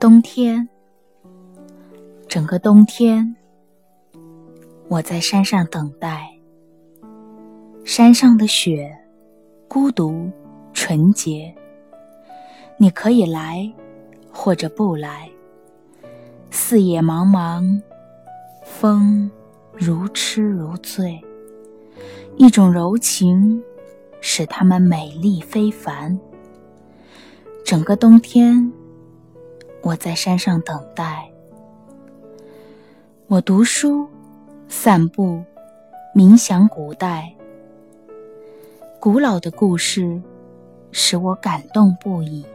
冬天，整个冬天，我在山上等待。山上的雪，孤独纯洁。你可以来，或者不来。四野茫茫，风如痴如醉，一种柔情使它们美丽非凡。整个冬天。我在山上等待，我读书、散步、冥想古代、古老的故事，使我感动不已。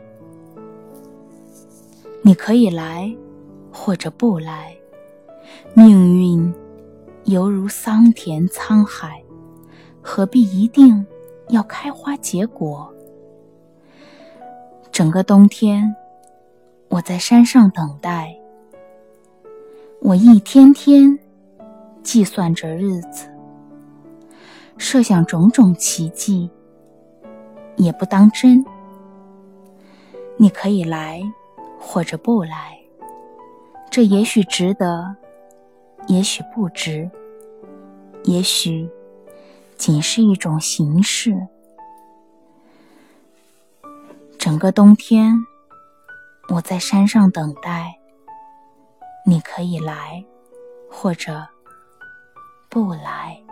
你可以来，或者不来。命运犹如桑田沧海，何必一定要开花结果？整个冬天。我在山上等待，我一天天计算着日子，设想种种奇迹，也不当真。你可以来，或者不来，这也许值得，也许不值，也许仅是一种形式。整个冬天。我在山上等待，你可以来，或者不来。